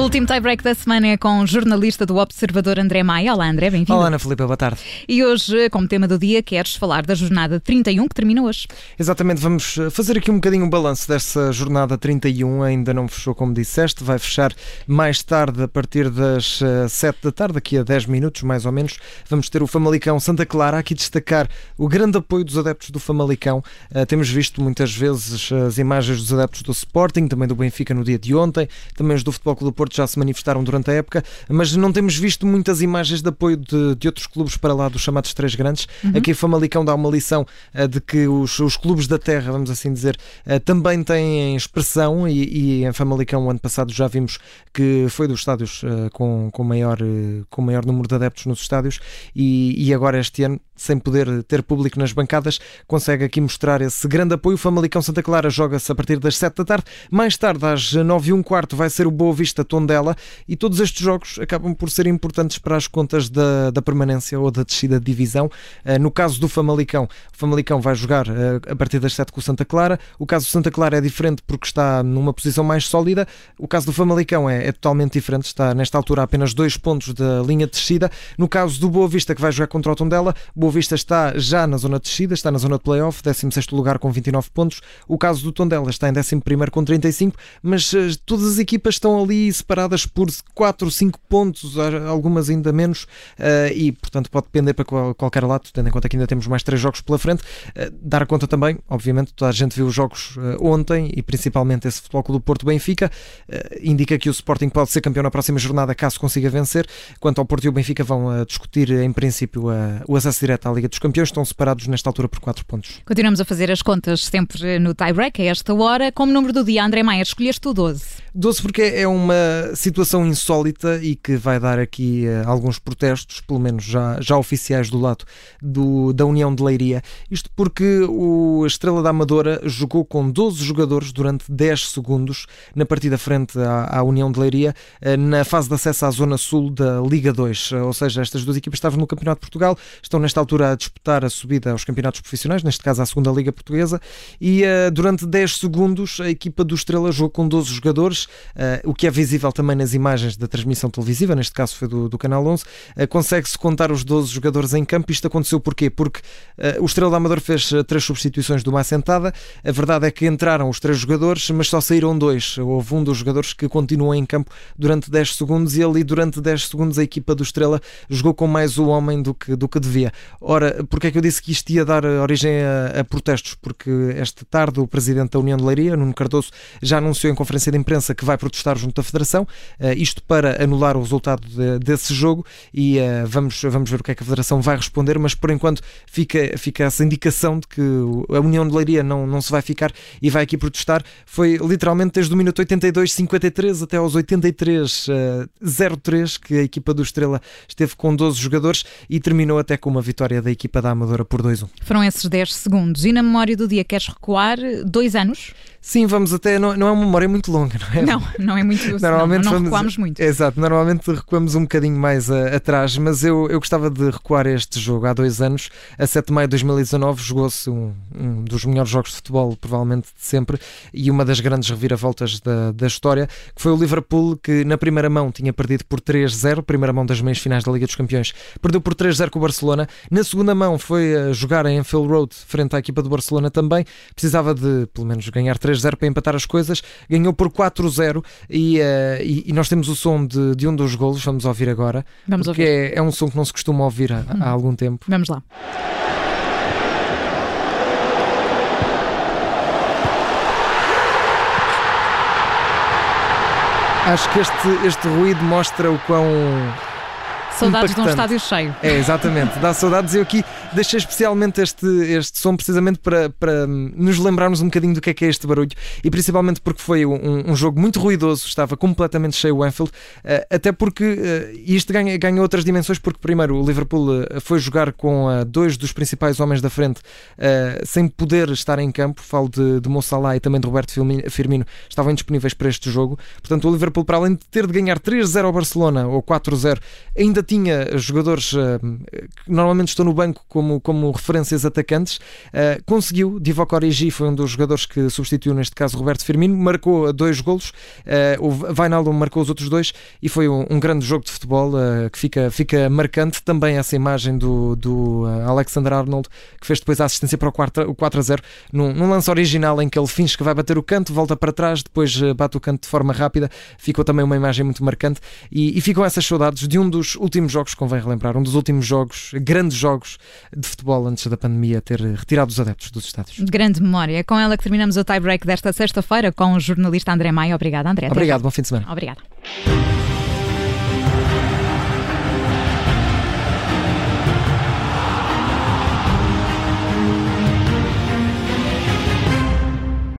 O último tie-break da semana é com o jornalista do Observador André Maia. Olá, André, bem-vindo. Olá, Ana Filipe, boa tarde. E hoje, como tema do dia, queres falar da jornada 31 que termina hoje. Exatamente, vamos eh, fazer aqui um bocadinho um balanço dessa jornada 31. Ainda não fechou, como disseste, vai fechar mais tarde, a partir das 7 eh, da tarde, daqui a 10 minutos mais ou menos. Vamos ter o Famalicão Santa Clara. Aqui destacar o grande apoio dos adeptos do Famalicão. Uh, temos visto muitas vezes as imagens dos adeptos do Sporting, também do Benfica no dia de ontem, também os do Futebol Clube do Porto já se manifestaram durante a época, mas não temos visto muitas imagens de apoio de, de outros clubes para lá dos chamados três grandes. Uhum. Aqui Famalicão dá uma lição uh, de que os, os, clubes da terra, vamos assim dizer, uh, também têm expressão e, e, em Famalicão o ano passado já vimos que foi dos estádios uh, com, com, maior, com maior número de adeptos nos estádios e, e agora este ano sem poder ter público nas bancadas, consegue aqui mostrar esse grande apoio. O Famalicão Santa Clara joga-se a partir das 7 da tarde. Mais tarde, às 9 e um quarto, vai ser o Boa Vista Tondela e todos estes jogos acabam por ser importantes para as contas da, da permanência ou da descida de divisão. Eh, no caso do Famalicão, o Famalicão vai jogar eh, a partir das 7 com o Santa Clara. O caso do Santa Clara é diferente porque está numa posição mais sólida. O caso do Famalicão é, é totalmente diferente, está nesta altura a apenas dois pontos da linha de descida. No caso do Boa Vista, que vai jogar contra o Tondela, Boa Boa Vista está já na zona de descida, está na zona de playoff, 16 lugar com 29 pontos. O caso do Tondela está em 11 com 35, mas uh, todas as equipas estão ali separadas por 4, 5 pontos, algumas ainda menos, uh, e portanto pode depender para qual, qualquer lado, tendo em conta que ainda temos mais 3 jogos pela frente. Uh, dar conta também, obviamente, toda a gente viu os jogos ontem e principalmente esse Futebol do Porto Benfica. indica que o Sporting pode ser campeão na próxima jornada caso consiga vencer. Quanto ao Porto e o Benfica, vão discutir em princípio o acesso direto à Liga dos Campeões, estão separados nesta altura por 4 pontos. Continuamos a fazer as contas sempre no tie-break, a esta hora. Como número do dia, André Maia, escolheste o 12. 12 porque é uma situação insólita e que vai dar aqui uh, alguns protestos, pelo menos já, já oficiais do lado do, da União de Leiria. Isto porque o Estrela da Amadora jogou com 12 jogadores durante 10 segundos na partida frente à, à União de Leiria, uh, na fase de acesso à Zona Sul da Liga 2. Uh, ou seja, estas duas equipas estavam no Campeonato de Portugal, estão nesta altura a disputar a subida aos campeonatos profissionais, neste caso à segunda Liga Portuguesa, e durante 10 segundos a equipa do Estrela jogou com 12 jogadores uh, o que é visível também nas imagens da transmissão televisiva, neste caso foi do, do Canal 11, uh, eh, consegue-se contar os 12 jogadores em campo. Isto aconteceu porquê? Porque uh, o Estrela da Amador fez três substituições de uma assentada. A verdade é que entraram os três jogadores, mas só saíram dois. Houve um dos jogadores que continuou em campo durante 10 segundos e ali durante 10 segundos a equipa do Estrela jogou com mais o homem do que, do que devia. Ora, porque é que eu disse que isto ia dar origem a, a protestos? Porque esta tarde o presidente da União de Leiria, Nuno Cardoso, já anunciou em conferência de imprensa que vai protestar junto da Federação, uh, isto para anular o resultado de, desse jogo e uh, vamos, vamos ver o que é que a Federação vai responder, mas por enquanto fica, fica essa indicação de que a União de Leiria não, não se vai ficar e vai aqui protestar. Foi literalmente desde o minuto 82, 53 até aos 83, uh, 03 que a equipa do Estrela esteve com 12 jogadores e terminou até com uma vitória da equipa da Amadora por 2-1. Foram esses 10 segundos. E na memória do dia queres recuar dois anos? Sim, vamos até. Não, não é uma memória muito longa, não é? Não, não é muito. Normalmente não, não recuamos muito. Exato, normalmente recuamos um bocadinho mais a, atrás, mas eu, eu gostava de recuar este jogo há dois anos. A 7 de maio de 2019 jogou-se um, um, dos melhores jogos de futebol, provavelmente de sempre, e uma das grandes reviravoltas da, da história, que foi o Liverpool, que na primeira mão tinha perdido por 3-0, primeira mão das meias finais da Liga dos Campeões, perdeu por 3-0 com o Barcelona. Na segunda mão foi a jogar em Anfield Road, frente à equipa do Barcelona também. Precisava de, pelo menos, ganhar 3 3-0 para empatar as coisas, ganhou por 4-0 e, uh, e, e, nós temos o som de, de um dos golos, vamos ouvir agora, vamos porque ouvir. É, é um som que não se costuma ouvir há, hum. há algum tempo. Vamos lá. Acho que este, este ruído mostra o quão Saudades impactante. de um estádio cheio. É, exatamente. Dá saudades. Eu aqui deixei especialmente este, este som precisamente para, para nos lembrarmos um bocadinho do que é que é este barulho e principalmente porque foi um, um jogo muito ruidoso, estava completamente cheio o Anfield, uh, até porque uh, isto ganha, ganha outras dimensões porque primeiro o Liverpool uh, foi jogar com dois dos principais homens da frente sem poder estar em campo, falo de, de Mo Salah e também de Roberto Firmino, estavam indisponíveis para este jogo. Portanto, o Liverpool, para além de ter de ganhar 3-0 ao Barcelona ou 4-0, ainda tinha jogadores que normalmente estão no banco como, como referências atacantes, conseguiu. Divock Origi foi um dos jogadores que substituiu, neste caso, Roberto Firmino, marcou dois golos. o Vainaldo marcou os outros dois e foi um, grande jogo de futebol que fica, fica marcante. Também essa imagem do, do Alexander Arnold, que fez depois a assistência para o 4, o 4 a 0, num, num lance original em que ele finge que vai bater o canto, volta para trás, depois bate o canto de forma rápida. Ficou também uma imagem muito marcante e, e ficam essas saudades de um dos últimos jogos, convém relembrar, um dos últimos jogos, grandes jogos de futebol antes da pandemia ter retirado os adeptos dos estádios. Grande memória. Com ela que terminamos o tie-break desta sexta-feira com o jornalista André Maia. Obrigada, André. Obrigado, bom fim de semana. Obrigada.